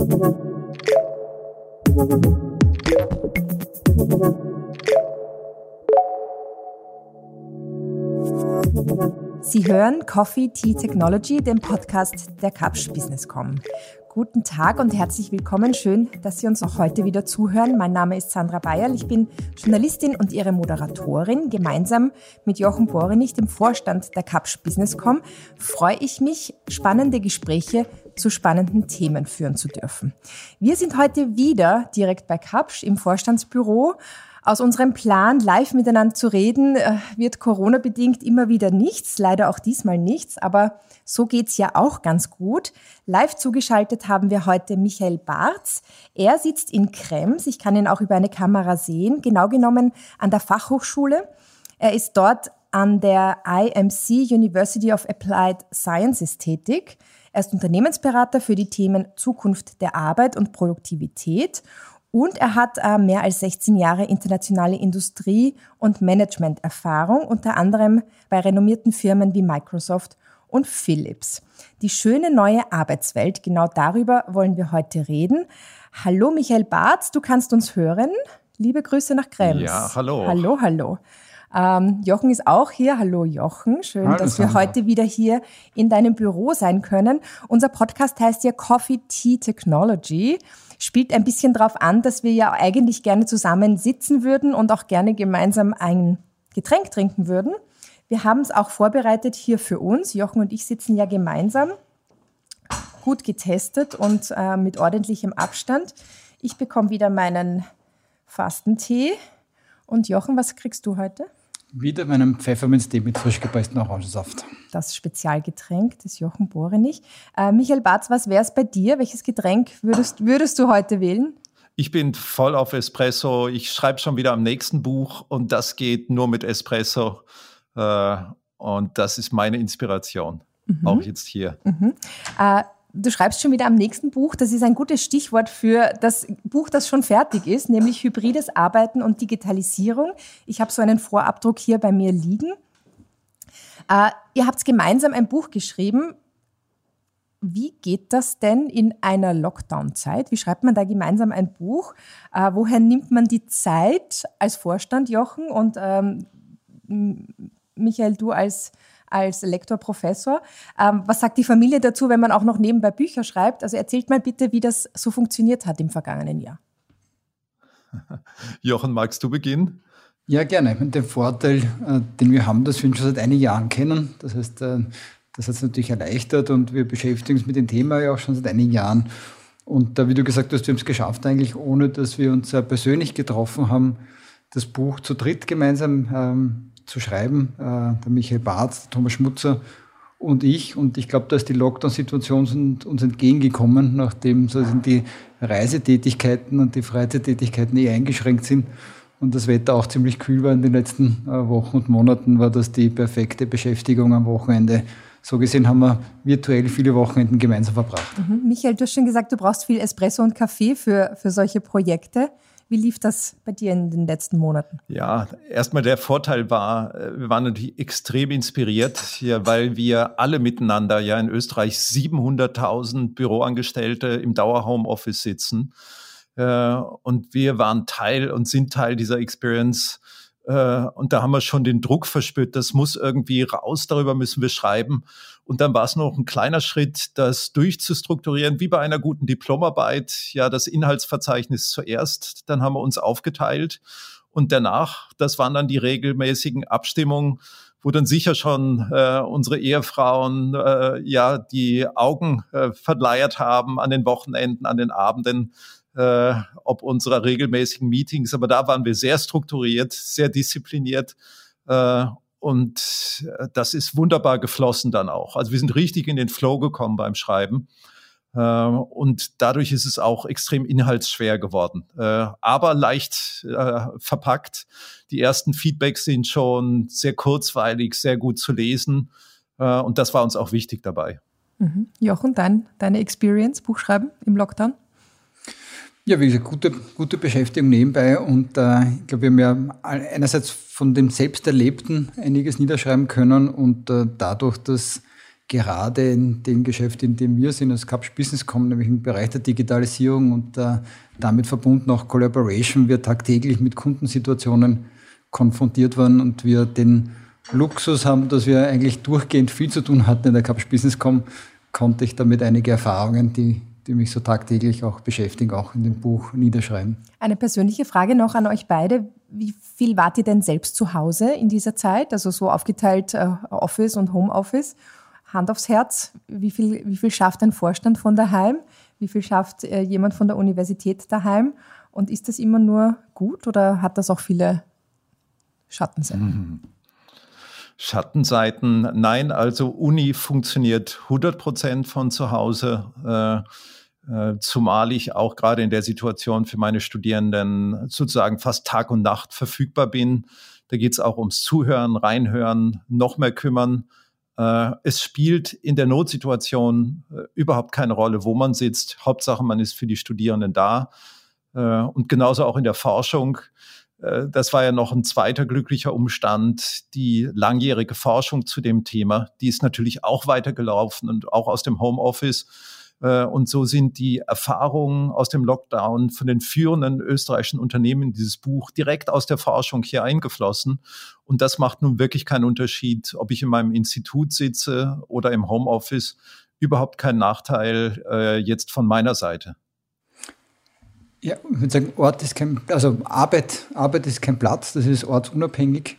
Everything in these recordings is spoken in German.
Sie hören Coffee Tea Technology, den Podcast der Kapsch Businesscom. Guten Tag und herzlich willkommen. Schön, dass Sie uns auch heute wieder zuhören. Mein Name ist Sandra Bayerl. Ich bin Journalistin und Ihre Moderatorin. Gemeinsam mit Jochen Borenich, dem Vorstand der Kapsch Businesscom, freue ich mich, spannende Gespräche zu spannenden Themen führen zu dürfen. Wir sind heute wieder direkt bei Kapsch im Vorstandsbüro aus unserem Plan, live miteinander zu reden, äh, wird Corona-bedingt immer wieder nichts, leider auch diesmal nichts, aber so geht's ja auch ganz gut. Live zugeschaltet haben wir heute Michael Barz. Er sitzt in Krems, ich kann ihn auch über eine Kamera sehen, genau genommen an der Fachhochschule. Er ist dort an der IMC University of Applied Sciences tätig. Er ist Unternehmensberater für die Themen Zukunft der Arbeit und Produktivität und er hat äh, mehr als 16 Jahre internationale Industrie- und Management-Erfahrung, unter anderem bei renommierten Firmen wie Microsoft und Philips. Die schöne neue Arbeitswelt, genau darüber wollen wir heute reden. Hallo Michael Barth, du kannst uns hören. Liebe Grüße nach Krems. Ja, hallo. Hallo, hallo. Ähm, Jochen ist auch hier. Hallo Jochen, schön, hallo, dass wir heute wieder hier in deinem Büro sein können. Unser Podcast heißt ja Coffee Tea Technology spielt ein bisschen darauf an, dass wir ja eigentlich gerne zusammen sitzen würden und auch gerne gemeinsam ein Getränk trinken würden. Wir haben es auch vorbereitet hier für uns. Jochen und ich sitzen ja gemeinsam, gut getestet und äh, mit ordentlichem Abstand. Ich bekomme wieder meinen Fastentee. Und Jochen, was kriegst du heute? Wieder meinen Pfefferminztee mit frisch gepressten Orangensaft. Das Spezialgetränk des Jochen Borenich. Äh, Michael Barz, was wäre es bei dir? Welches Getränk würdest, würdest du heute wählen? Ich bin voll auf Espresso. Ich schreibe schon wieder am nächsten Buch und das geht nur mit Espresso. Äh, und das ist meine Inspiration, mhm. auch jetzt hier. Mhm. Äh, Du schreibst schon wieder am nächsten Buch. Das ist ein gutes Stichwort für das Buch, das schon fertig ist, nämlich Hybrides Arbeiten und Digitalisierung. Ich habe so einen Vorabdruck hier bei mir liegen. Äh, ihr habt gemeinsam ein Buch geschrieben. Wie geht das denn in einer Lockdown-Zeit? Wie schreibt man da gemeinsam ein Buch? Äh, woher nimmt man die Zeit als Vorstand, Jochen? Und ähm, Michael, du als als Lektor, Professor. Ähm, was sagt die Familie dazu, wenn man auch noch nebenbei Bücher schreibt? Also erzählt mal bitte, wie das so funktioniert hat im vergangenen Jahr. Jochen, magst du beginnen? Ja, gerne. Den Vorteil, äh, den wir haben, dass wir ihn schon seit einigen Jahren kennen. Das heißt, äh, das hat es natürlich erleichtert und wir beschäftigen uns mit dem Thema ja auch schon seit einigen Jahren. Und wie du gesagt hast, wir haben es geschafft, eigentlich ohne dass wir uns äh, persönlich getroffen haben, das Buch zu dritt gemeinsam ähm, zu schreiben, äh, der Michael Barth, Thomas Schmutzer und ich. Und ich glaube, da ist die Lockdown-Situation uns entgegengekommen, nachdem die Reisetätigkeiten und die Freizeittätigkeiten eh eingeschränkt sind und das Wetter auch ziemlich kühl war in den letzten äh, Wochen und Monaten, war das die perfekte Beschäftigung am Wochenende. So gesehen haben wir virtuell viele Wochenenden gemeinsam verbracht. Mhm. Michael, du hast schon gesagt, du brauchst viel Espresso und Kaffee für, für solche Projekte. Wie lief das bei dir in den letzten Monaten? Ja, erstmal der Vorteil war, äh, wir waren natürlich extrem inspiriert, ja, weil wir alle miteinander ja in Österreich 700.000 Büroangestellte im Dauerhomeoffice sitzen. Äh, und wir waren Teil und sind Teil dieser Experience äh, und da haben wir schon den Druck verspürt, das muss irgendwie raus, darüber müssen wir schreiben. Und dann war es noch ein kleiner Schritt, das durchzustrukturieren, wie bei einer guten Diplomarbeit, ja, das Inhaltsverzeichnis zuerst, dann haben wir uns aufgeteilt und danach, das waren dann die regelmäßigen Abstimmungen, wo dann sicher schon äh, unsere Ehefrauen äh, ja die Augen äh, verleiert haben an den Wochenenden, an den Abenden, äh, ob unserer regelmäßigen Meetings, aber da waren wir sehr strukturiert, sehr diszipliniert. Äh, und äh, das ist wunderbar geflossen dann auch. Also wir sind richtig in den Flow gekommen beim Schreiben. Äh, und dadurch ist es auch extrem inhaltsschwer geworden, äh, aber leicht äh, verpackt. Die ersten Feedbacks sind schon sehr kurzweilig, sehr gut zu lesen. Und das war uns auch wichtig dabei. Mhm. Jochen, dein, deine Experience, Buchschreiben im Lockdown? Ja, wie gesagt, gute, gute Beschäftigung nebenbei und äh, ich glaube, wir haben ja einerseits von dem Selbsterlebten einiges niederschreiben können und äh, dadurch, dass gerade in dem Geschäft, in dem wir sind, als Capsch Business kommen, nämlich im Bereich der Digitalisierung und äh, damit verbunden auch Collaboration, wir tagtäglich mit Kundensituationen konfrontiert waren und wir den Luxus haben, dass wir eigentlich durchgehend viel zu tun hatten in der Capsch Business.com, konnte ich damit einige Erfahrungen, die, die mich so tagtäglich auch beschäftigen, auch in dem Buch niederschreiben. Eine persönliche Frage noch an euch beide. Wie viel wart ihr denn selbst zu Hause in dieser Zeit? Also so aufgeteilt äh, Office und Homeoffice. Hand aufs Herz, wie viel, wie viel schafft ein Vorstand von daheim? Wie viel schafft äh, jemand von der Universität daheim? Und ist das immer nur gut oder hat das auch viele Schattenseiten? Mhm. Schattenseiten, nein, also Uni funktioniert 100 Prozent von zu Hause. Äh, äh, zumal ich auch gerade in der Situation für meine Studierenden sozusagen fast Tag und Nacht verfügbar bin. Da geht es auch ums Zuhören, Reinhören, noch mehr kümmern. Äh, es spielt in der Notsituation äh, überhaupt keine Rolle, wo man sitzt. Hauptsache, man ist für die Studierenden da. Äh, und genauso auch in der Forschung. Das war ja noch ein zweiter glücklicher Umstand. Die langjährige Forschung zu dem Thema, die ist natürlich auch weitergelaufen und auch aus dem Homeoffice. Äh, und so sind die Erfahrungen aus dem Lockdown von den führenden österreichischen Unternehmen in dieses Buch direkt aus der Forschung hier eingeflossen. Und das macht nun wirklich keinen Unterschied, ob ich in meinem Institut sitze oder im Homeoffice. Überhaupt kein Nachteil äh, jetzt von meiner Seite. Ja, ich würde sagen, Ort ist kein, also Arbeit, Arbeit ist kein Platz, das ist ortsunabhängig.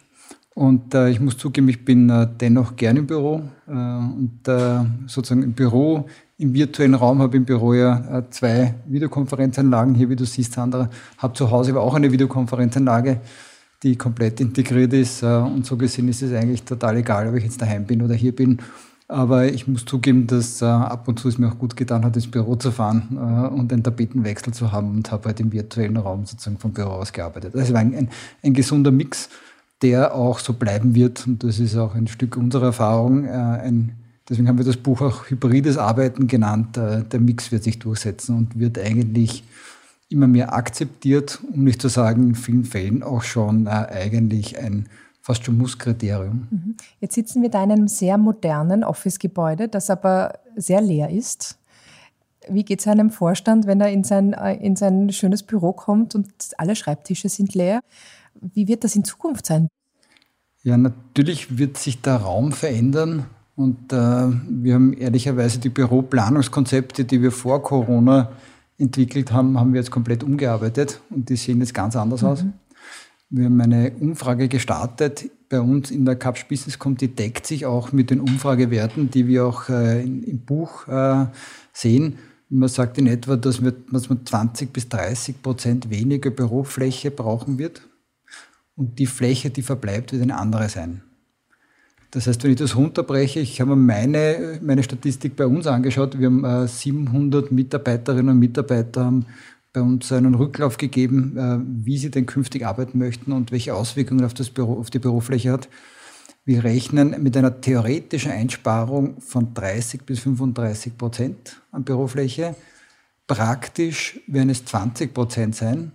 Und äh, ich muss zugeben, ich bin äh, dennoch gern im Büro. Äh, und äh, sozusagen im Büro im virtuellen Raum, habe im Büro ja äh, zwei Videokonferenzanlagen hier, wie du siehst, Sandra. Habe zu Hause aber auch eine Videokonferenzanlage, die komplett integriert ist. Äh, und so gesehen ist es eigentlich total egal, ob ich jetzt daheim bin oder hier bin. Aber ich muss zugeben, dass äh, ab und zu es mir auch gut getan hat, ins Büro zu fahren äh, und einen Tapetenwechsel zu haben und habe halt im virtuellen Raum sozusagen vom Büro aus gearbeitet. War ein, ein, ein gesunder Mix, der auch so bleiben wird. Und das ist auch ein Stück unserer Erfahrung, äh, ein Deswegen haben wir das Buch auch hybrides Arbeiten genannt. Äh, der Mix wird sich durchsetzen und wird eigentlich immer mehr akzeptiert, um nicht zu sagen, in vielen Fällen auch schon äh, eigentlich ein fast schon Musskriterium. Mhm. Jetzt sitzen wir da in einem sehr modernen Office-Gebäude, das aber sehr leer ist. Wie geht es einem Vorstand, wenn er in sein, äh, in sein schönes Büro kommt und alle Schreibtische sind leer? Wie wird das in Zukunft sein? Ja, natürlich wird sich der Raum verändern. Und äh, wir haben ehrlicherweise die Büroplanungskonzepte, die wir vor Corona entwickelt haben, haben wir jetzt komplett umgearbeitet und die sehen jetzt ganz anders mhm. aus. Wir haben eine Umfrage gestartet bei uns in der Capsch Business.com, die deckt sich auch mit den Umfragewerten, die wir auch äh, in, im Buch äh, sehen. Man sagt in etwa, dass, wir, dass man 20 bis 30 Prozent weniger Bürofläche brauchen wird. Und die Fläche, die verbleibt, wird eine andere sein. Das heißt, wenn ich das runterbreche, ich habe meine, meine Statistik bei uns angeschaut, wir haben äh, 700 Mitarbeiterinnen und Mitarbeiter haben bei uns einen Rücklauf gegeben, äh, wie sie denn künftig arbeiten möchten und welche Auswirkungen auf, das Büro, auf die Bürofläche hat. Wir rechnen mit einer theoretischen Einsparung von 30 bis 35 Prozent an Bürofläche. Praktisch werden es 20 Prozent sein.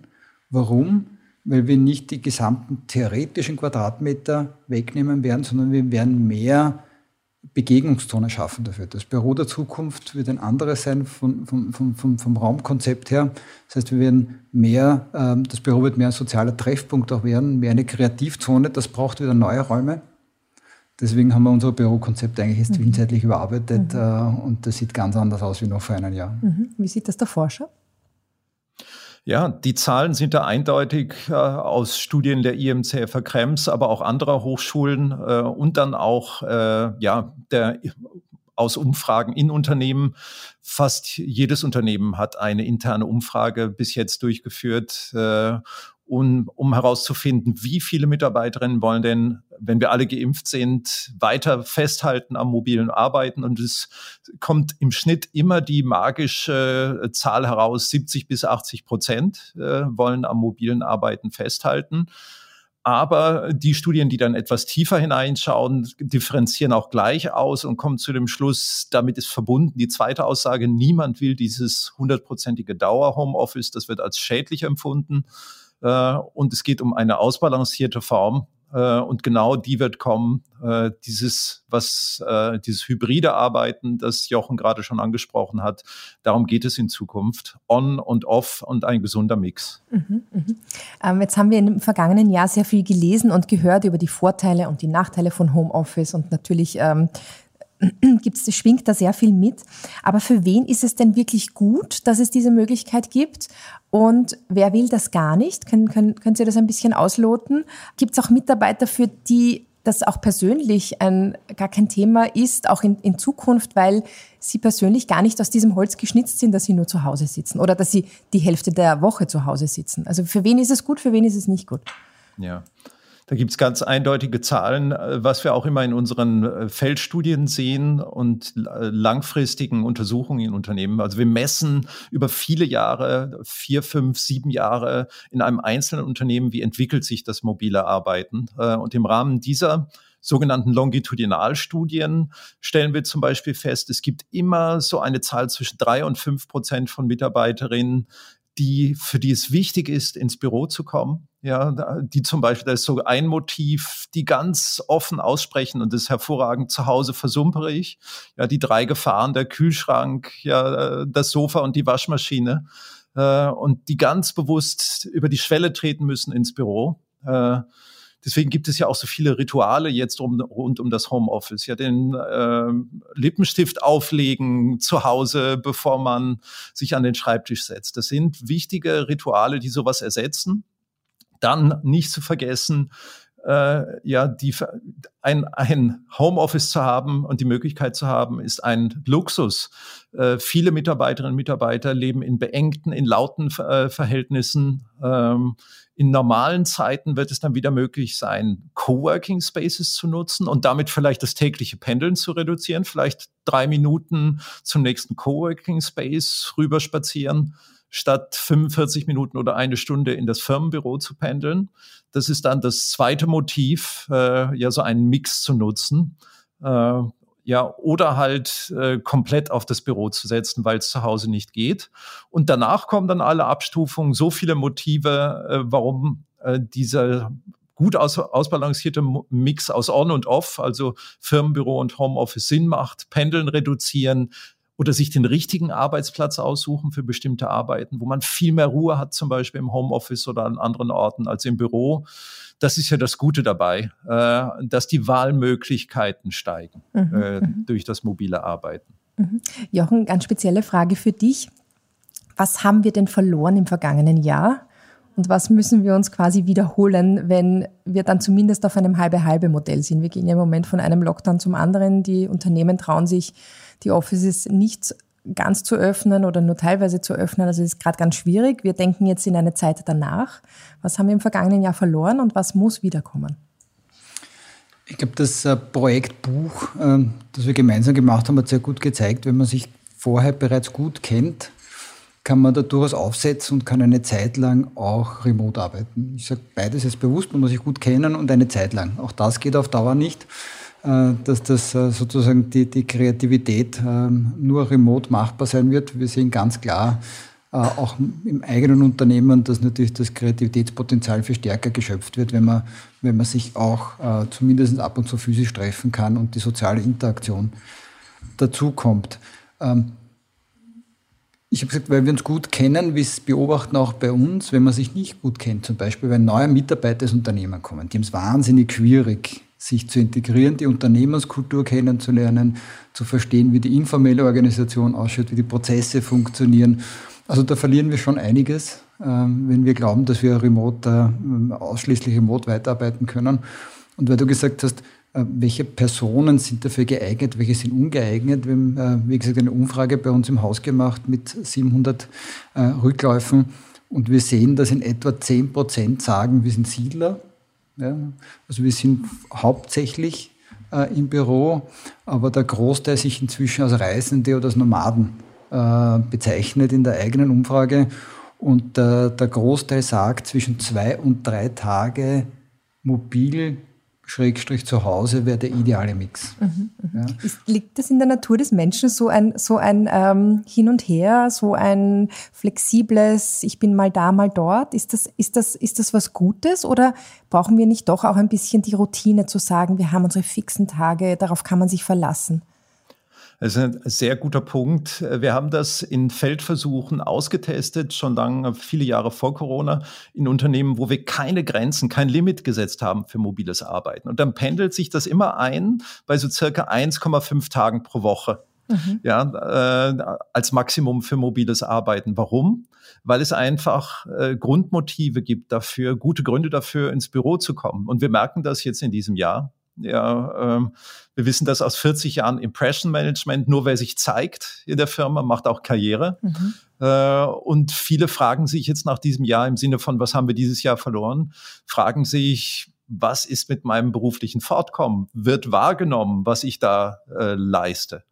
Warum? weil wir nicht die gesamten theoretischen Quadratmeter wegnehmen werden, sondern wir werden mehr Begegnungszonen schaffen dafür. Das Büro der Zukunft wird ein anderes sein vom, vom, vom, vom Raumkonzept her. Das heißt, wir werden mehr, ähm, das Büro wird mehr ein sozialer Treffpunkt auch werden, mehr eine Kreativzone. Das braucht wieder neue Räume. Deswegen haben wir unser Bürokonzept eigentlich jetzt mhm. überarbeitet mhm. Äh, und das sieht ganz anders aus wie noch vor einem Jahr. Mhm. Wie sieht das der Forscher? Ja, die Zahlen sind da eindeutig äh, aus Studien der IMCFR Krems, aber auch anderer Hochschulen äh, und dann auch äh, ja, der, aus Umfragen in Unternehmen. Fast jedes Unternehmen hat eine interne Umfrage bis jetzt durchgeführt äh, um, um herauszufinden, wie viele Mitarbeiterinnen wollen denn, wenn wir alle geimpft sind, weiter festhalten am mobilen Arbeiten. Und es kommt im Schnitt immer die magische äh, Zahl heraus, 70 bis 80 Prozent äh, wollen am mobilen Arbeiten festhalten. Aber die Studien, die dann etwas tiefer hineinschauen, differenzieren auch gleich aus und kommen zu dem Schluss, damit ist verbunden die zweite Aussage, niemand will dieses hundertprozentige Dauer-Homeoffice, das wird als schädlich empfunden. Äh, und es geht um eine ausbalancierte Form. Äh, und genau die wird kommen. Äh, dieses, was, dieses hybride Arbeiten, das Jochen gerade schon angesprochen hat, darum geht es in Zukunft. On und off und ein gesunder Mix. Mhm, mh. ähm, jetzt haben wir im vergangenen Jahr sehr viel gelesen und gehört über die Vorteile und die Nachteile von Homeoffice und natürlich ähm, gibt's, schwingt da sehr viel mit. Aber für wen ist es denn wirklich gut, dass es diese Möglichkeit gibt? Und wer will das gar nicht? Können, können, können Sie das ein bisschen ausloten? Gibt es auch Mitarbeiter, für die das auch persönlich ein, gar kein Thema ist, auch in, in Zukunft, weil sie persönlich gar nicht aus diesem Holz geschnitzt sind, dass sie nur zu Hause sitzen oder dass sie die Hälfte der Woche zu Hause sitzen. Also für wen ist es gut, für wen ist es nicht gut? Ja. Da gibt es ganz eindeutige Zahlen, äh, was wir auch immer in unseren äh, Feldstudien sehen und äh, langfristigen Untersuchungen in Unternehmen. Also wir messen über viele Jahre, vier, fünf, sieben Jahre in einem einzelnen Unternehmen, wie entwickelt sich das mobile Arbeiten. Und im Rahmen dieser sogenannten Longitudinalstudien stellen wir zum Beispiel fest, es gibt immer so eine Zahl zwischen drei und fünf Prozent von Mitarbeiterinnen, die, für die es wichtig ist, ins Büro zu kommen. Ja, die zum Beispiel, da ist so ein Motiv, die ganz offen aussprechen und das ist hervorragend. Zu Hause versumpere ich. Ja, die drei Gefahren, der Kühlschrank, ja, das Sofa und die Waschmaschine. Äh, und die ganz bewusst über die Schwelle treten müssen ins Büro. Äh, Deswegen gibt es ja auch so viele Rituale jetzt um, rund um das Homeoffice. Ja, den äh, Lippenstift auflegen zu Hause, bevor man sich an den Schreibtisch setzt. Das sind wichtige Rituale, die sowas ersetzen. Dann nicht zu vergessen, äh, ja, die, ein, ein Homeoffice zu haben und die Möglichkeit zu haben, ist ein Luxus. Äh, viele Mitarbeiterinnen und Mitarbeiter leben in beengten, in lauten äh, Verhältnissen. Ähm, in normalen Zeiten wird es dann wieder möglich sein, Coworking Spaces zu nutzen und damit vielleicht das tägliche Pendeln zu reduzieren, vielleicht drei Minuten zum nächsten Coworking Space rüber spazieren statt 45 Minuten oder eine Stunde in das Firmenbüro zu pendeln. Das ist dann das zweite Motiv, äh, ja, so einen Mix zu nutzen. Äh, ja, oder halt äh, komplett auf das Büro zu setzen, weil es zu Hause nicht geht. Und danach kommen dann alle Abstufungen, so viele Motive, äh, warum äh, dieser gut aus, ausbalancierte Mix aus On und Off, also Firmenbüro und Homeoffice Sinn macht, Pendeln reduzieren, oder sich den richtigen Arbeitsplatz aussuchen für bestimmte Arbeiten, wo man viel mehr Ruhe hat, zum Beispiel im Homeoffice oder an anderen Orten als im Büro. Das ist ja das Gute dabei, äh, dass die Wahlmöglichkeiten steigen mhm, äh, mhm. durch das mobile Arbeiten. Mhm. Jochen, ganz spezielle Frage für dich. Was haben wir denn verloren im vergangenen Jahr? Und was müssen wir uns quasi wiederholen, wenn wir dann zumindest auf einem halbe-halbe-Modell sind? Wir gehen ja im Moment von einem Lockdown zum anderen. Die Unternehmen trauen sich die Offices nicht ganz zu öffnen oder nur teilweise zu öffnen. Also das ist gerade ganz schwierig. Wir denken jetzt in eine Zeit danach. Was haben wir im vergangenen Jahr verloren und was muss wiederkommen? Ich glaube, das äh, Projektbuch, ähm, das wir gemeinsam gemacht haben, hat sehr gut gezeigt, wenn man sich vorher bereits gut kennt, kann man da durchaus aufsetzen und kann eine Zeit lang auch remote arbeiten. Ich sage beides ist bewusst, man muss sich gut kennen und eine Zeit lang. Auch das geht auf Dauer nicht. Äh, dass das äh, sozusagen die, die Kreativität ähm, nur remote machbar sein wird. Wir sehen ganz klar, äh, auch im eigenen Unternehmen, dass natürlich das Kreativitätspotenzial viel stärker geschöpft wird, wenn man, wenn man sich auch zumindest ab und zu physisch treffen kann und die soziale Interaktion dazu kommt. Ähm, ich habe gesagt, weil wir uns gut kennen, wir beobachten auch bei uns, wenn man sich nicht gut kennt, zum Beispiel, wenn neue Mitarbeiter ins Unternehmen kommen, die haben es wahnsinnig schwierig, sich zu integrieren, die Unternehmenskultur kennenzulernen, zu verstehen, wie die informelle Organisation ausschaut, wie die Prozesse funktionieren. Also da verlieren wir schon einiges, ähm, wenn wir glauben, dass wir remote, äh, ausschließlich remote weiterarbeiten können. Und weil du gesagt hast, welche Personen sind dafür geeignet, welche sind ungeeignet. Wir haben, äh, wie gesagt, eine Umfrage bei uns im Haus gemacht mit 700 Rückläufen und wir sehen, dass in etwa 10 Prozent sagen, wir sind Siedler ja, also wir sind hauptsächlich äh, im Büro, aber der Großteil sich inzwischen als Reisende oder als Nomaden äh, bezeichnet in der eigenen Umfrage. Und äh, der Großteil sagt zwischen zwei und drei Tage mobil Schrägstrich zu Hause wäre der ideale Mix. Mhm, mhm. Ja. Ist, liegt das in der Natur des Menschen, so ein, so ein ähm, Hin und Her, so ein flexibles, ich bin mal da, mal dort? Ist das, ist, das, ist das was Gutes oder brauchen wir nicht doch auch ein bisschen die Routine zu sagen, wir haben unsere fixen Tage, darauf kann man sich verlassen? Das ist ein sehr guter Punkt. Wir haben das in Feldversuchen ausgetestet, schon lange, viele Jahre vor Corona, in Unternehmen, wo wir keine Grenzen, kein Limit gesetzt haben für mobiles Arbeiten. Und dann pendelt sich das immer ein bei so circa 1,5 Tagen pro Woche. Mhm. Ja, äh, als Maximum für mobiles Arbeiten. Warum? Weil es einfach äh, Grundmotive gibt dafür, gute Gründe dafür, ins Büro zu kommen. Und wir merken das jetzt in diesem Jahr. Ja, ähm, wir wissen das aus 40 Jahren Impression Management. Nur wer sich zeigt in der Firma, macht auch Karriere. Mhm. Äh, und viele fragen sich jetzt nach diesem Jahr im Sinne von, was haben wir dieses Jahr verloren, fragen sich, was ist mit meinem beruflichen Fortkommen? Wird wahrgenommen, was ich da äh, leiste?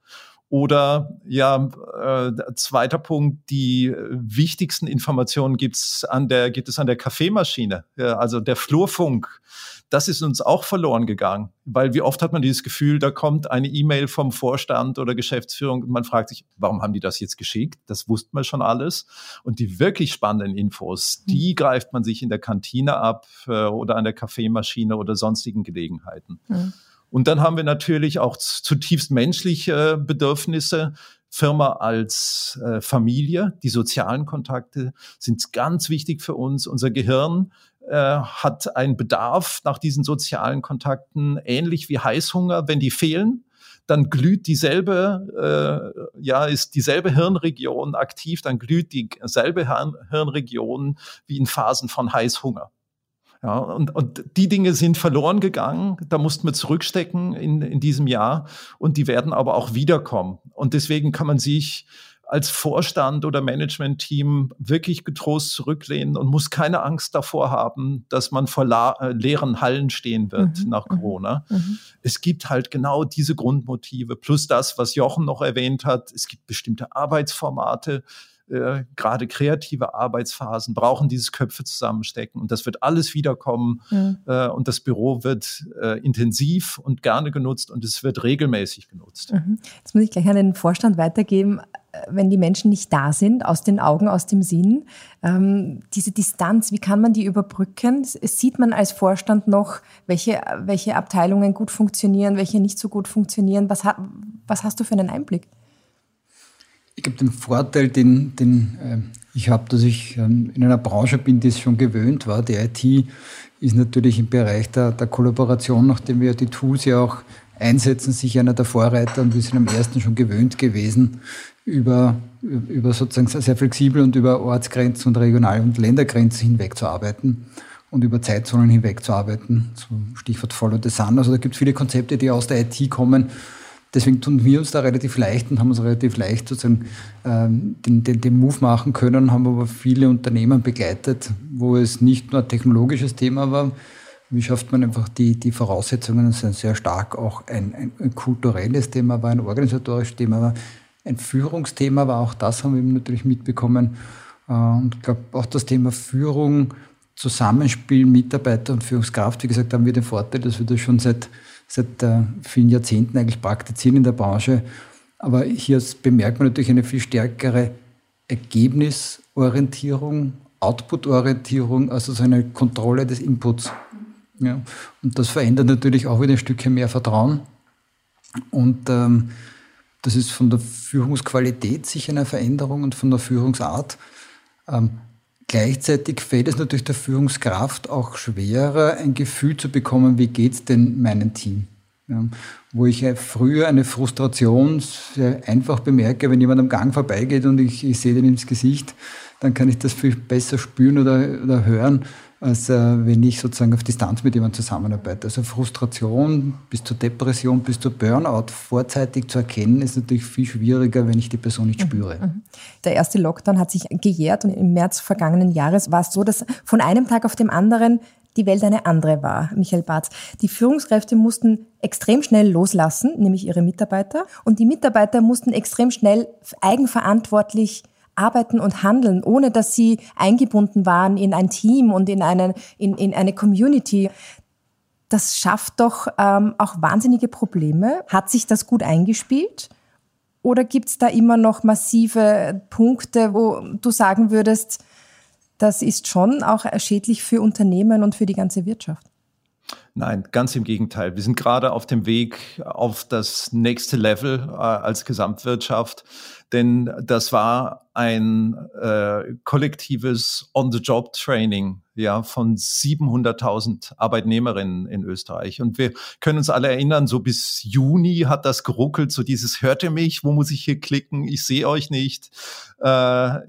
Oder ja, äh, zweiter Punkt, die wichtigsten Informationen gibt's an der, gibt es an der Kaffeemaschine, ja, also der Flurfunk das ist uns auch verloren gegangen, weil wie oft hat man dieses Gefühl, da kommt eine E-Mail vom Vorstand oder Geschäftsführung und man fragt sich, warum haben die das jetzt geschickt? Das wusste man schon alles. Und die wirklich spannenden Infos, hm. die greift man sich in der Kantine ab äh, oder an der Kaffeemaschine oder sonstigen Gelegenheiten. Mhm. Und dann haben wir natürlich auch zutiefst menschliche Bedürfnisse. Firma als äh, Familie, die sozialen Kontakte sind ganz wichtig für uns. Unser Gehirn äh, hat einen Bedarf nach diesen sozialen Kontakten, ähnlich wie Heißhunger, wenn die fehlen dann glüht dieselbe, äh, ja, ist dieselbe Hirnregion aktiv, dann glüht dieselbe Hirn Hirnregion wie in Phasen von Heißhunger. Ja, und, und die Dinge sind verloren gegangen, da mussten wir zurückstecken in, in diesem Jahr und die werden aber auch wiederkommen. Und deswegen kann man sich als Vorstand oder Managementteam wirklich getrost zurücklehnen und muss keine Angst davor haben, dass man vor äh, leeren Hallen stehen wird mhm. nach mhm. Corona. Mhm. Es gibt halt genau diese Grundmotive plus das, was Jochen noch erwähnt hat. Es gibt bestimmte Arbeitsformate, äh, gerade kreative Arbeitsphasen brauchen dieses Köpfe zusammenstecken und das wird alles wiederkommen mhm. äh, und das Büro wird äh, intensiv und gerne genutzt und es wird regelmäßig genutzt. Mhm. Jetzt muss ich gleich an den Vorstand weitergeben wenn die Menschen nicht da sind, aus den Augen, aus dem Sinn. Ähm, diese Distanz, wie kann man die überbrücken? Es sieht man als Vorstand noch, welche, welche Abteilungen gut funktionieren, welche nicht so gut funktionieren. Was, was hast du für einen Einblick? Ich glaube, den Vorteil, den, den äh, ich habe, dass ich ähm, in einer Branche bin, die es schon gewöhnt war. Die IT ist natürlich im Bereich der, der Kollaboration, nachdem wir die Tools ja auch einsetzen, sich einer der Vorreiter und wir sind am ersten schon gewöhnt gewesen, über, über sozusagen sehr flexibel und über Ortsgrenzen und Regional- und Ländergrenzen hinweg zu arbeiten und über Zeitzonen hinweg zu arbeiten. So Stichwort Follow the Sun. Also da gibt es viele Konzepte, die aus der IT kommen Deswegen tun wir uns da relativ leicht und haben uns relativ leicht sozusagen ähm, den, den, den Move machen können, haben aber viele Unternehmen begleitet, wo es nicht nur ein technologisches Thema war, wie schafft man einfach die, die Voraussetzungen, das ist sehr stark auch ein, ein, ein kulturelles Thema war, ein organisatorisches Thema war, ein Führungsthema war, auch das haben wir natürlich mitbekommen. Äh, und ich glaube, auch das Thema Führung, Zusammenspiel, Mitarbeiter und Führungskraft, wie gesagt, haben wir den Vorteil, dass wir das schon seit seit äh, vielen Jahrzehnten eigentlich praktizieren in der Branche. Aber hier bemerkt man natürlich eine viel stärkere Ergebnisorientierung, Outputorientierung, also so eine Kontrolle des Inputs. Ja. Und das verändert natürlich auch wieder ein Stückchen mehr Vertrauen. Und ähm, das ist von der Führungsqualität sicher eine Veränderung und von der Führungsart. Ähm, Gleichzeitig fällt es natürlich der Führungskraft auch schwerer, ein Gefühl zu bekommen, wie geht es denn meinem Team? Ja, wo ich früher eine Frustration sehr einfach bemerke, wenn jemand am Gang vorbeigeht und ich, ich sehe den ins Gesicht, dann kann ich das viel besser spüren oder, oder hören, als äh, wenn ich sozusagen auf Distanz mit jemandem zusammenarbeite. Also Frustration bis zur Depression, bis zur Burnout vorzeitig zu erkennen, ist natürlich viel schwieriger, wenn ich die Person nicht mhm, spüre. Mhm. Der erste Lockdown hat sich gejährt und im März vergangenen Jahres war es so, dass von einem Tag auf den anderen die Welt eine andere war, Michael Barth. Die Führungskräfte mussten extrem schnell loslassen, nämlich ihre Mitarbeiter, und die Mitarbeiter mussten extrem schnell eigenverantwortlich arbeiten und handeln, ohne dass sie eingebunden waren in ein Team und in eine, in, in eine Community. das schafft doch ähm, auch wahnsinnige Probleme. Hat sich das gut eingespielt? Oder gibt es da immer noch massive Punkte, wo du sagen würdest, das ist schon auch schädlich für Unternehmen und für die ganze Wirtschaft? Nein, ganz im Gegenteil. Wir sind gerade auf dem Weg auf das nächste Level äh, als Gesamtwirtschaft, denn das war ein äh, kollektives On-the-Job-Training ja, von 700.000 Arbeitnehmerinnen in Österreich. Und wir können uns alle erinnern, so bis Juni hat das geruckelt, so dieses, hört ihr mich, wo muss ich hier klicken, ich sehe euch nicht. Äh,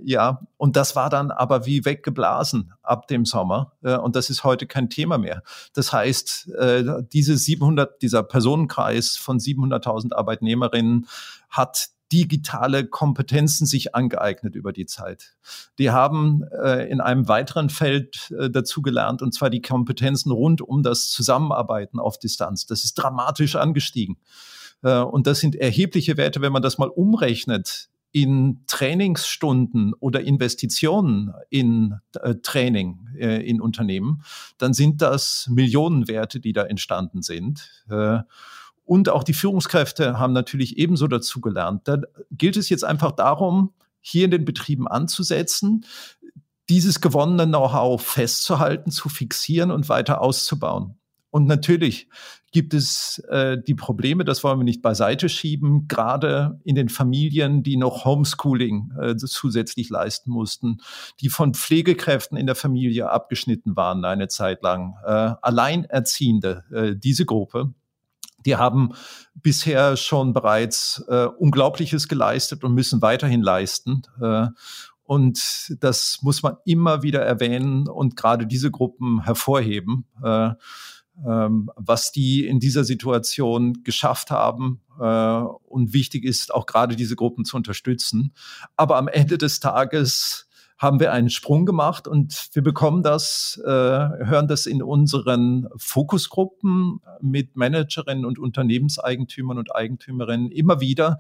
ja, und das war dann aber wie weggeblasen ab dem Sommer. Äh, und das ist heute kein Thema mehr. Das heißt, äh, diese 700, dieser Personenkreis von 700.000 Arbeitnehmerinnen hat digitale Kompetenzen sich angeeignet über die Zeit. Die haben äh, in einem weiteren Feld äh, dazu gelernt, und zwar die Kompetenzen rund um das Zusammenarbeiten auf Distanz. Das ist dramatisch angestiegen. Äh, und das sind erhebliche Werte, wenn man das mal umrechnet in Trainingsstunden oder Investitionen in äh, Training äh, in Unternehmen, dann sind das Millionenwerte, die da entstanden sind. Äh, und auch die Führungskräfte haben natürlich ebenso dazu gelernt. Da gilt es jetzt einfach darum, hier in den Betrieben anzusetzen, dieses gewonnene Know-how festzuhalten, zu fixieren und weiter auszubauen. Und natürlich gibt es äh, die Probleme, das wollen wir nicht beiseite schieben, gerade in den Familien, die noch Homeschooling äh, zusätzlich leisten mussten, die von Pflegekräften in der Familie abgeschnitten waren eine Zeit lang, äh, Alleinerziehende, äh, diese Gruppe die haben bisher schon bereits äh, Unglaubliches geleistet und müssen weiterhin leisten. Äh, und das muss man immer wieder erwähnen und gerade diese Gruppen hervorheben, äh, ähm, was die in dieser Situation geschafft haben. Äh, und wichtig ist auch gerade diese Gruppen zu unterstützen. Aber am Ende des Tages haben wir einen Sprung gemacht und wir bekommen das, äh, hören das in unseren Fokusgruppen mit Managerinnen und Unternehmenseigentümern und Eigentümerinnen immer wieder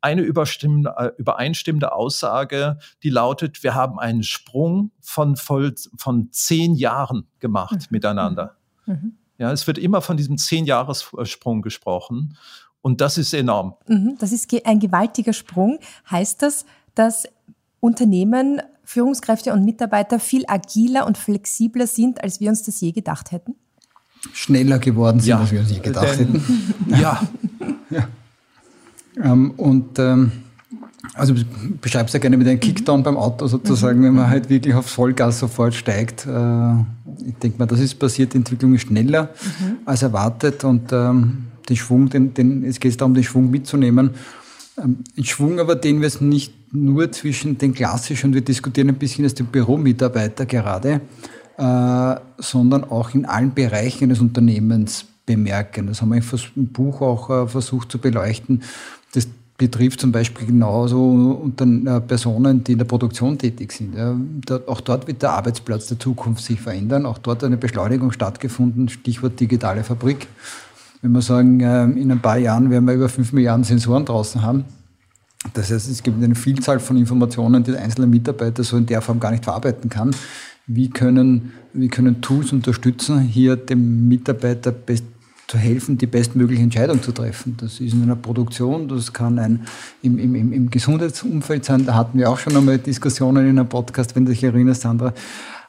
eine äh, übereinstimmende Aussage, die lautet, wir haben einen Sprung von, voll, von zehn Jahren gemacht mhm. miteinander. Mhm. mhm. Ja, es wird immer von diesem Zehn-Jahres-Sprung gesprochen. Und das ist enorm. Mhm. Das ist ein gewaltiger Sprung. Heißt das, dass Unternehmen Führungskräfte und Mitarbeiter viel agiler und flexibler sind, als wir uns das je gedacht hätten? Schneller geworden sind, ja, als wir uns je gedacht denn, hätten. Ja. ja. Ähm, und ähm, also beschreib's ja gerne mit einem Kickdown mhm. beim Auto sozusagen, mhm. wenn man halt wirklich auf Vollgas sofort steigt. Äh, ich denke mal, das ist passiert, die Entwicklung ist schneller mhm. als erwartet und ähm, den Schwung, den, den, es geht darum, den Schwung mitzunehmen. Ähm, ein Schwung aber, den wir es nicht nur zwischen den klassischen, und wir diskutieren ein bisschen als den Büromitarbeiter gerade, äh, sondern auch in allen Bereichen des Unternehmens bemerken. Das haben wir im Buch auch äh, versucht zu beleuchten. Das betrifft zum Beispiel genauso unter, äh, Personen, die in der Produktion tätig sind. Auch dort wird der Arbeitsplatz der Zukunft sich verändern. Auch dort eine Beschleunigung stattgefunden, Stichwort digitale Fabrik. Wenn wir sagen, in ein paar Jahren werden wir über fünf Milliarden Sensoren draußen haben, das heißt, es gibt eine Vielzahl von Informationen, die der einzelne Mitarbeiter so in der Form gar nicht verarbeiten kann. Wie können, wie können Tools unterstützen, hier dem Mitarbeiter best, zu helfen, die bestmögliche Entscheidung zu treffen? Das ist in einer Produktion, das kann ein, im, im, im Gesundheitsumfeld sein. Da hatten wir auch schon einmal Diskussionen in einem Podcast, wenn du dich erinnerst, Sandra.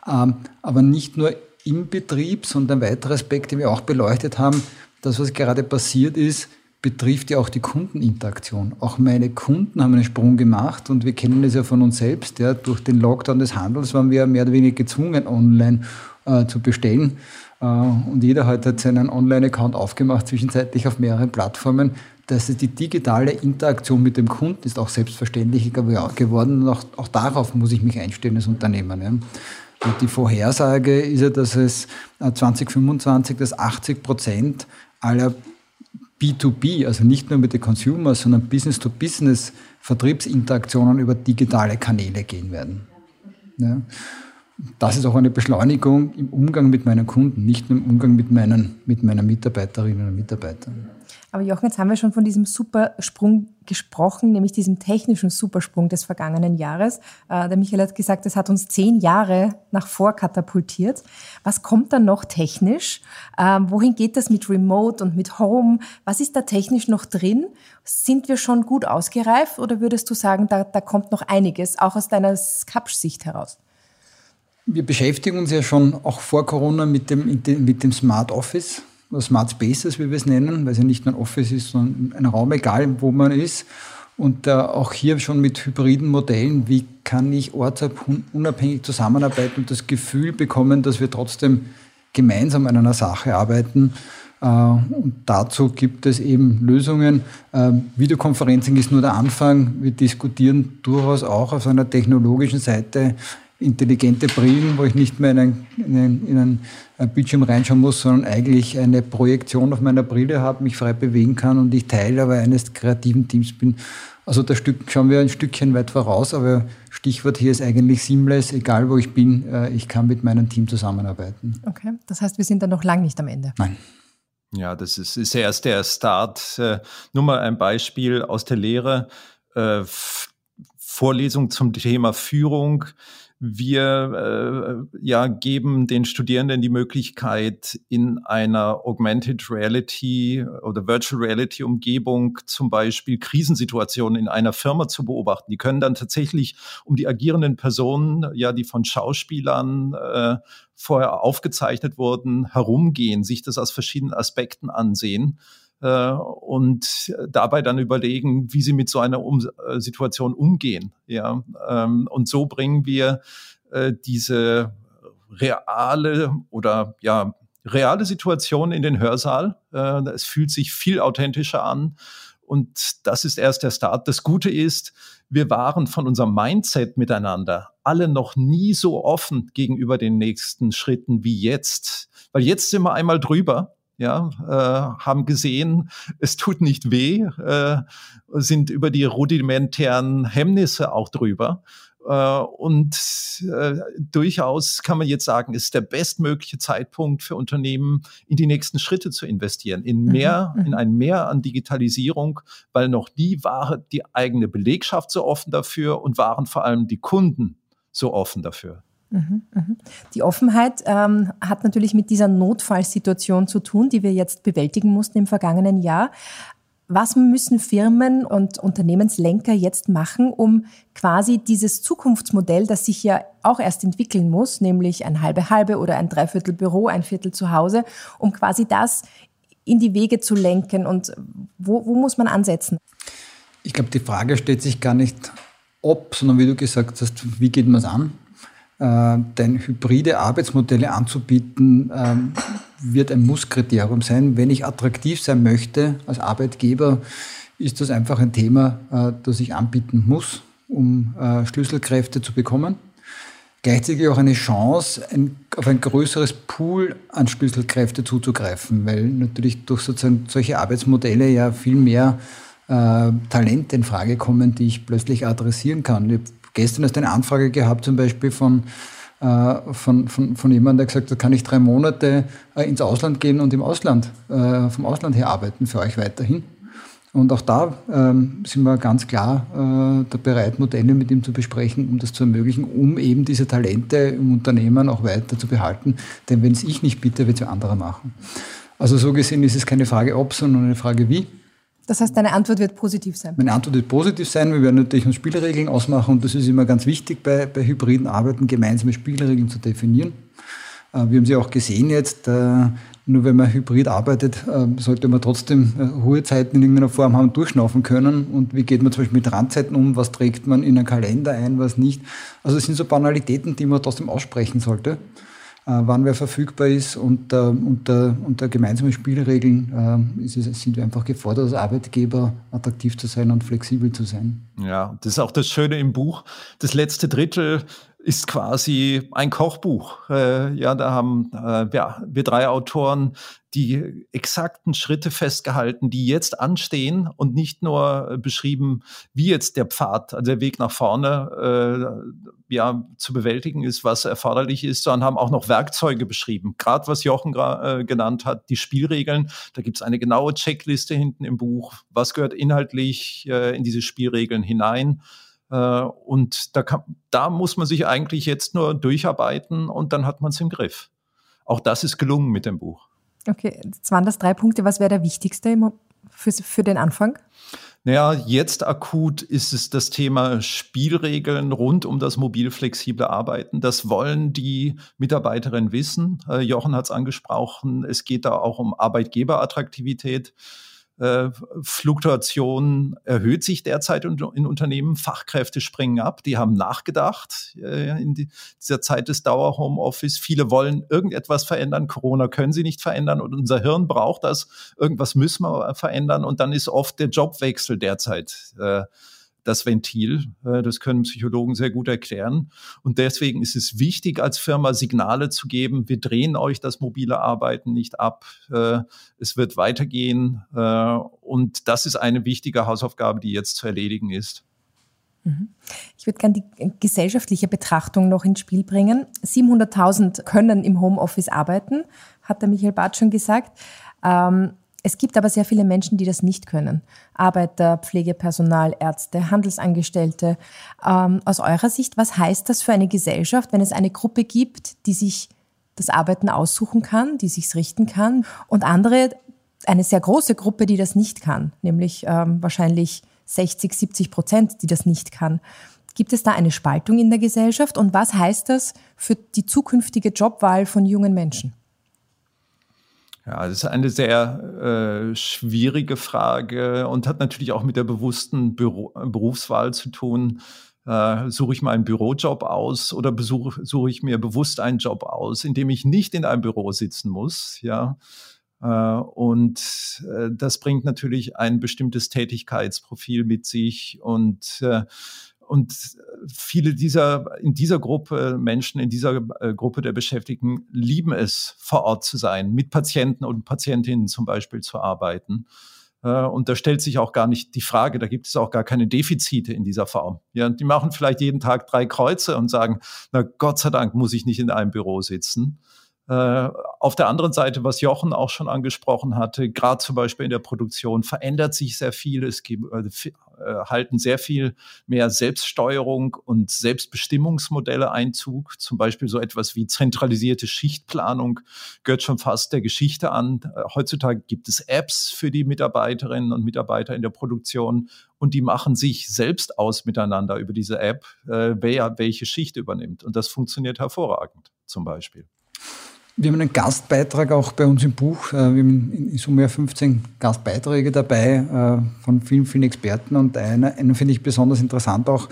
Ähm, aber nicht nur im Betrieb, sondern ein weiterer Aspekt, den wir auch beleuchtet haben, das, was gerade passiert ist, betrifft ja auch die Kundeninteraktion. Auch meine Kunden haben einen Sprung gemacht und wir kennen das ja von uns selbst. Ja. Durch den Lockdown des Handels waren wir mehr oder weniger gezwungen, online äh, zu bestellen. Äh, und jeder hat halt seinen Online-Account aufgemacht, zwischenzeitlich auf mehreren Plattformen. Das heißt, die digitale Interaktion mit dem Kunden ist auch selbstverständlicher geworden und auch, auch darauf muss ich mich einstellen als Unternehmen. Ja. Und die Vorhersage ist ja, dass es 2025, äh, dass 80 Prozent aller B2B, also nicht nur mit den Consumers, sondern Business-to-Business Vertriebsinteraktionen über digitale Kanäle gehen werden. Ja. Das ist auch eine Beschleunigung im Umgang mit meinen Kunden, nicht nur im Umgang mit meinen, mit meinen Mitarbeiterinnen und Mitarbeitern. Aber Jochen, jetzt haben wir schon von diesem Supersprung gesprochen, nämlich diesem technischen Supersprung des vergangenen Jahres. Äh, der Michael hat gesagt, es hat uns zehn Jahre nach vor katapultiert. Was kommt dann noch technisch? Ähm, wohin geht das mit Remote und mit Home? Was ist da technisch noch drin? Sind wir schon gut ausgereift oder würdest du sagen, da, da kommt noch einiges, auch aus deiner Skapsch-Sicht heraus? Wir beschäftigen uns ja schon auch vor Corona mit dem, mit dem Smart Office. Smart Spaces, wie wir es nennen, weil es ja nicht nur ein Office ist, sondern ein Raum, egal wo man ist. Und äh, auch hier schon mit hybriden Modellen, wie kann ich ortsunabhängig zusammenarbeiten und das Gefühl bekommen, dass wir trotzdem gemeinsam an einer Sache arbeiten. Äh, und dazu gibt es eben Lösungen. Äh, Videokonferencing ist nur der Anfang. Wir diskutieren durchaus auch auf einer technologischen Seite intelligente Brillen, wo ich nicht mehr in einen, in einen, in einen äh, Bildschirm reinschauen muss, sondern eigentlich eine Projektion auf meiner Brille habe, mich frei bewegen kann und ich Teil aber eines kreativen Teams bin. Also da Stück, schauen wir ein Stückchen weit voraus, aber Stichwort hier ist eigentlich seamless, egal wo ich bin, äh, ich kann mit meinem Team zusammenarbeiten. Okay, das heißt, wir sind dann noch lang nicht am Ende. Nein. Ja, das ist, ist erst der Start. Äh, nur mal ein Beispiel aus der Lehre. Vorlesung zum Thema Führung. Wir äh, ja, geben den Studierenden die Möglichkeit, in einer Augmented Reality oder Virtual Reality Umgebung zum Beispiel Krisensituationen in einer Firma zu beobachten. Die können dann tatsächlich um die agierenden Personen, ja, die von Schauspielern äh, vorher aufgezeichnet wurden, herumgehen, sich das aus verschiedenen Aspekten ansehen und dabei dann überlegen, wie sie mit so einer um äh, Situation umgehen. Ja, ähm, und so bringen wir äh, diese reale oder ja reale Situation in den Hörsaal. Äh, es fühlt sich viel authentischer an. Und das ist erst der Start. Das Gute ist, wir waren von unserem Mindset miteinander alle noch nie so offen gegenüber den nächsten Schritten wie jetzt. Weil jetzt sind wir einmal drüber ja, äh, haben gesehen, es tut nicht weh, äh, sind über die rudimentären Hemmnisse auch drüber. Äh, und äh, durchaus kann man jetzt sagen, ist der bestmögliche Zeitpunkt für Unternehmen, in die nächsten Schritte zu investieren, in mhm, mehr, mhm. in ein Mehr an Digitalisierung, weil noch nie war die eigene Belegschaft so offen dafür und waren vor allem die Kunden so offen dafür. Die Offenheit ähm, hat natürlich mit dieser Notfallsituation zu tun, die wir jetzt bewältigen mussten im vergangenen Jahr. Was müssen Firmen und Unternehmenslenker jetzt machen, um quasi dieses Zukunftsmodell, das sich ja auch erst entwickeln muss, nämlich ein halbe halbe oder ein Dreiviertel Büro, ein Viertel zu Hause, um quasi das in die Wege zu lenken und wo, wo muss man ansetzen? Ich glaube, die Frage stellt sich gar nicht ob, sondern wie du gesagt hast, wie geht man es an? Äh, denn hybride Arbeitsmodelle anzubieten, ähm, wird ein Musskriterium sein. Wenn ich attraktiv sein möchte als Arbeitgeber, ist das einfach ein Thema, äh, das ich anbieten muss, um äh, Schlüsselkräfte zu bekommen. Gleichzeitig auch eine Chance, auf ein größeres Pool an Schlüsselkräfte zuzugreifen, weil natürlich durch sozusagen solche Arbeitsmodelle ja viel mehr Talente in Frage kommen, die ich plötzlich adressieren kann. Ich gestern erst eine Anfrage gehabt, zum Beispiel von, äh, von, von, von jemandem, der gesagt hat, kann ich drei Monate äh, ins Ausland gehen und im Ausland, äh, vom Ausland her arbeiten für euch weiterhin. Und auch da ähm, sind wir ganz klar äh, bereit, Modelle mit ihm zu besprechen, um das zu ermöglichen, um eben diese Talente im Unternehmen auch weiter zu behalten. Denn wenn es ich nicht bitte, wird es andere machen. Also so gesehen ist es keine Frage ob, sondern eine Frage wie. Das heißt, deine Antwort wird positiv sein? Meine Antwort wird positiv sein. Wir werden natürlich uns Spielregeln ausmachen und das ist immer ganz wichtig bei, bei hybriden Arbeiten, gemeinsame Spielregeln zu definieren. Äh, wir haben sie auch gesehen jetzt, äh, nur wenn man hybrid arbeitet, äh, sollte man trotzdem hohe Zeiten in irgendeiner Form haben durchschnaufen können. Und wie geht man zum Beispiel mit Randzeiten um? Was trägt man in einen Kalender ein, was nicht? Also es sind so Banalitäten, die man trotzdem aussprechen sollte. Äh, wann wer verfügbar ist und äh, unter, unter gemeinsamen Spielregeln äh, es, sind wir einfach gefordert, als Arbeitgeber attraktiv zu sein und flexibel zu sein. Ja, das ist auch das Schöne im Buch. Das letzte Drittel ist quasi ein Kochbuch. Äh, ja, da haben äh, ja, wir drei Autoren die exakten Schritte festgehalten, die jetzt anstehen und nicht nur beschrieben, wie jetzt der Pfad, also der Weg nach vorne äh, ja, zu bewältigen ist, was erforderlich ist, sondern haben auch noch Werkzeuge beschrieben. Gerade was Jochen äh, genannt hat, die Spielregeln. Da gibt es eine genaue Checkliste hinten im Buch. Was gehört inhaltlich äh, in diese Spielregeln hinein? Äh, und da, kann, da muss man sich eigentlich jetzt nur durcharbeiten und dann hat man es im Griff. Auch das ist gelungen mit dem Buch. Okay, jetzt waren das drei Punkte. Was wäre der wichtigste für, für den Anfang? Naja, jetzt akut ist es das Thema Spielregeln rund um das mobil flexible Arbeiten. Das wollen die Mitarbeiterinnen wissen. Äh, Jochen hat es angesprochen. Es geht da auch um Arbeitgeberattraktivität äh, Fluktuation erhöht sich derzeit in, in, Unternehmen. Fachkräfte springen ab. Die haben nachgedacht äh, in die, dieser Zeit des Dauer-Homeoffice. Viele wollen irgendetwas verändern. Corona können sie nicht verändern und unser Hirn braucht das. Irgendwas müssen wir verändern und dann ist oft der Jobwechsel derzeit äh, das Ventil. Äh, das können Psychologen sehr gut erklären. Und deswegen ist es wichtig, als Firma Signale zu geben, wir drehen euch das mobile Arbeiten nicht ab. Äh, es wird weitergehen. Äh, und das ist eine wichtige Hausaufgabe, die jetzt zu erledigen ist. Mhm. Ich würde gerne die gesellschaftliche Betrachtung noch ins Spiel bringen. 700.000 können im Homeoffice arbeiten, hat der Michael Barth schon gesagt. Ähm, es gibt aber sehr viele Menschen, die das nicht können. Arbeiter, Pflegepersonal, Ärzte, Handelsangestellte. Ähm, aus eurer Sicht, was heißt das für eine Gesellschaft, wenn es eine Gruppe gibt, die sich das Arbeiten aussuchen kann, die sich's richten kann und andere, eine sehr große Gruppe, die das nicht kann, nämlich ähm, wahrscheinlich 60, 70 Prozent, die das nicht kann. Gibt es da eine Spaltung in der Gesellschaft und was heißt das für die zukünftige Jobwahl von jungen Menschen? Ja, das ist eine sehr äh, schwierige Frage und hat natürlich auch mit der bewussten Büro Berufswahl zu tun. Äh, suche ich meinen Bürojob aus oder besuche, suche ich mir bewusst einen Job aus, in dem ich nicht in einem Büro sitzen muss, ja. Äh, und äh, das bringt natürlich ein bestimmtes Tätigkeitsprofil mit sich und äh, und viele dieser, in dieser Gruppe Menschen, in dieser äh, Gruppe der Beschäftigten lieben es, vor Ort zu sein, mit Patienten und Patientinnen zum Beispiel zu arbeiten. Äh, und da stellt sich auch gar nicht die Frage, da gibt es auch gar keine Defizite in dieser Form. Ja, die machen vielleicht jeden Tag drei Kreuze und sagen, na Gott sei Dank muss ich nicht in einem Büro sitzen. Äh, auf der anderen Seite, was Jochen auch schon angesprochen hatte, gerade zum Beispiel in der Produktion verändert sich sehr viel. Es gibt, äh, äh, halten sehr viel mehr Selbststeuerung und Selbstbestimmungsmodelle Einzug. Zum Beispiel so etwas wie zentralisierte Schichtplanung gehört schon fast der Geschichte an. Äh, heutzutage gibt es Apps für die Mitarbeiterinnen und Mitarbeiter in der Produktion und die machen sich selbst aus miteinander über diese App, äh, wer welche Schicht übernimmt. Und das funktioniert hervorragend zum Beispiel. Wir haben einen Gastbeitrag auch bei uns im Buch. Äh, wir haben in Summe 15 Gastbeiträge dabei äh, von vielen, vielen Experten und einen, einen finde ich besonders interessant auch.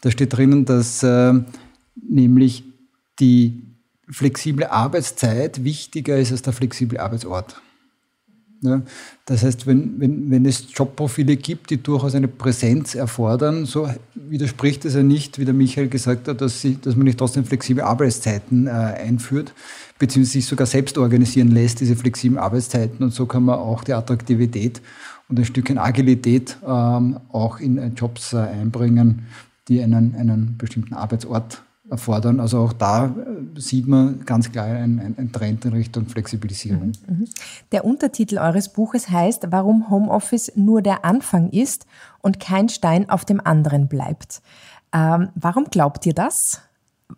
Da steht drinnen, dass äh, nämlich die flexible Arbeitszeit wichtiger ist als der flexible Arbeitsort. Ja, das heißt, wenn, wenn, wenn es Jobprofile gibt, die durchaus eine Präsenz erfordern, so widerspricht es ja nicht, wie der Michael gesagt hat, dass, sie, dass man nicht trotzdem flexible Arbeitszeiten äh, einführt, beziehungsweise sich sogar selbst organisieren lässt, diese flexiblen Arbeitszeiten. Und so kann man auch die Attraktivität und ein Stückchen Agilität ähm, auch in äh, Jobs äh, einbringen, die einen, einen bestimmten Arbeitsort erfordern. Also auch da äh, sieht man ganz klar einen, Trend in Richtung Flexibilisierung. Mhm, mhm. Der Untertitel eures Buches heißt, warum Homeoffice nur der Anfang ist und kein Stein auf dem anderen bleibt. Ähm, warum glaubt ihr das?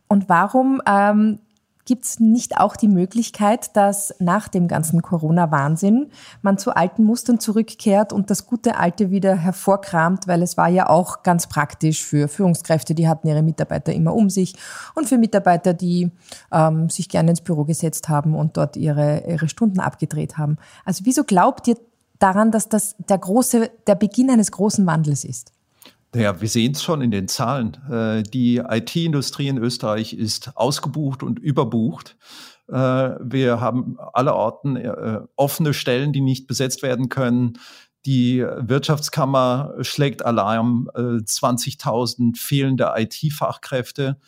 Und warum ähm, Gibt es nicht auch die Möglichkeit, dass nach dem ganzen Corona-Wahnsinn man zu alten Mustern zurückkehrt und das gute Alte wieder hervorkramt, weil es war ja auch ganz praktisch für Führungskräfte, die hatten ihre Mitarbeiter immer um sich und für Mitarbeiter, die ähm, sich gerne ins Büro gesetzt haben und dort ihre, ihre Stunden abgedreht haben. Also wieso glaubt ihr daran, dass das der große, der Beginn eines großen Wandels ist? Naja, wir sehen es schon in den Zahlen. Äh, die IT-Industrie in Österreich ist ausgebucht und überbucht. Äh, wir haben alle Orten äh, offene Stellen, die nicht besetzt werden können. Die Wirtschaftskammer schlägt Alarm, 20.000 fehlende IT-Fachkräfte.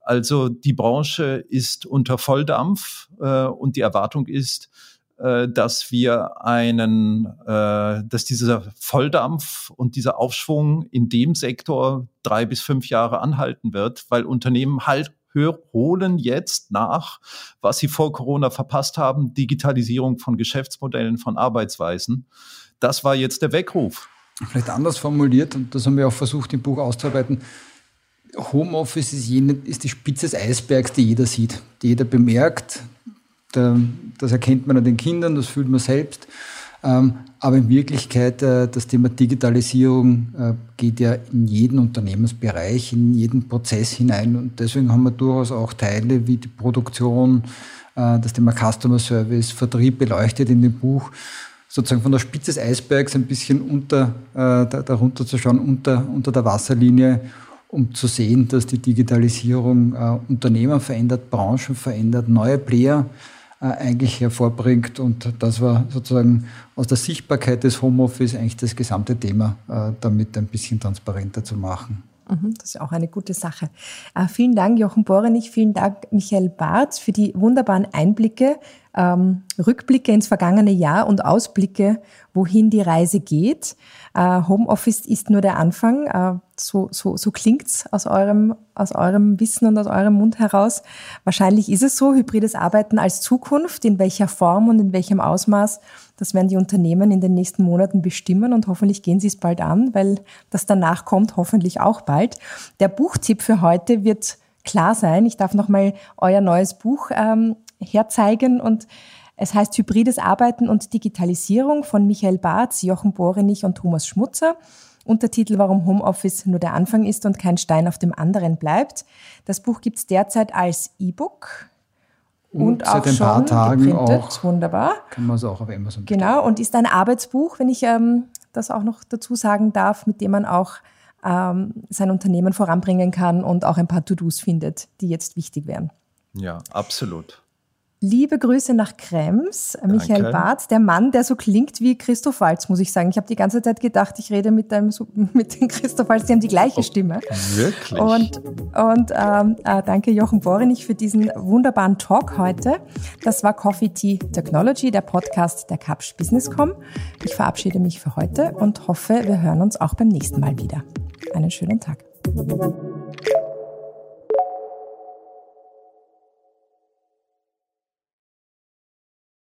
Also die Branche ist unter Volldampf und die Erwartung ist, äh, dass wir einen, äh, dass dieser Volldampf und dieser Aufschwung in dem Sektor drei bis fünf Jahre anhalten wird, weil Unternehmen halt holen jetzt nach, was sie vor Corona verpasst haben, Digitalisierung von Geschäftsmodellen, von Arbeitsweisen. Das war jetzt der Weckruf. Vielleicht anders formuliert, und das haben wir auch versucht im Buch auszuarbeiten, Homeoffice ist, jene, ist die Spitze des Eisbergs, die jeder sieht, die jeder bemerkt. Das erkennt man an den Kindern, das fühlt man selbst. Ähm, aber in Wirklichkeit, äh, das Thema Digitalisierung äh, geht ja in jeden Unternehmensbereich, in jeden Prozess hinein. Und deswegen haben wir durchaus auch Teile wie die Produktion, äh, das Thema Customer Service, Vertrieb beleuchtet in dem Buch, sozusagen von der Spitze des Eisbergs ein bisschen unter, darunter zu schauen, unter, unter der Wasserlinie um zu sehen, dass die Digitalisierung äh, Unternehmen verändert, Branchen verändert, neue Player äh, eigentlich hervorbringt. Und das war sozusagen aus der Sichtbarkeit des Homeoffice eigentlich das gesamte Thema, äh, damit ein bisschen transparenter zu machen. Mhm, das ist auch eine gute Sache. Äh, vielen Dank, Jochen Borenich, vielen Dank, Michael Barth, für die wunderbaren Einblicke, ähm, Rückblicke ins vergangene Jahr und Ausblicke, wohin die Reise geht. Äh, Homeoffice ist nur der Anfang. So so, so klingt's aus eurem, aus eurem Wissen und aus eurem Mund heraus. Wahrscheinlich ist es so, hybrides Arbeiten als Zukunft, in welcher Form und in welchem Ausmaß, das werden die Unternehmen in den nächsten Monaten bestimmen und hoffentlich gehen sie es bald an, weil das danach kommt hoffentlich auch bald. Der Buchtipp für heute wird klar sein. Ich darf nochmal euer neues Buch ähm, herzeigen und es heißt Hybrides Arbeiten und Digitalisierung von Michael Barth, Jochen Borenich und Thomas Schmutzer. Untertitel Warum Homeoffice nur der Anfang ist und kein Stein auf dem anderen bleibt. Das Buch gibt es derzeit als E-Book. Und, und auch seit ein paar Tagen geprintet. auch. Wunderbar. Kann man es auch auf Amazon bestellen. Genau, und ist ein Arbeitsbuch, wenn ich ähm, das auch noch dazu sagen darf, mit dem man auch ähm, sein Unternehmen voranbringen kann und auch ein paar To-Dos findet, die jetzt wichtig wären. Ja, absolut. Liebe Grüße nach Krems, Michael Danke. Barth, der Mann, der so klingt wie Christoph Walz, muss ich sagen. Ich habe die ganze Zeit gedacht, ich rede mit, einem, mit dem Christoph Walz, die haben die gleiche oh, Stimme. Wirklich? Und, und ähm, äh, danke Jochen Borenich für diesen wunderbaren Talk heute. Das war Coffee Tea Technology, der Podcast der Capsch Businesscom. Ich verabschiede mich für heute und hoffe, wir hören uns auch beim nächsten Mal wieder. Einen schönen Tag.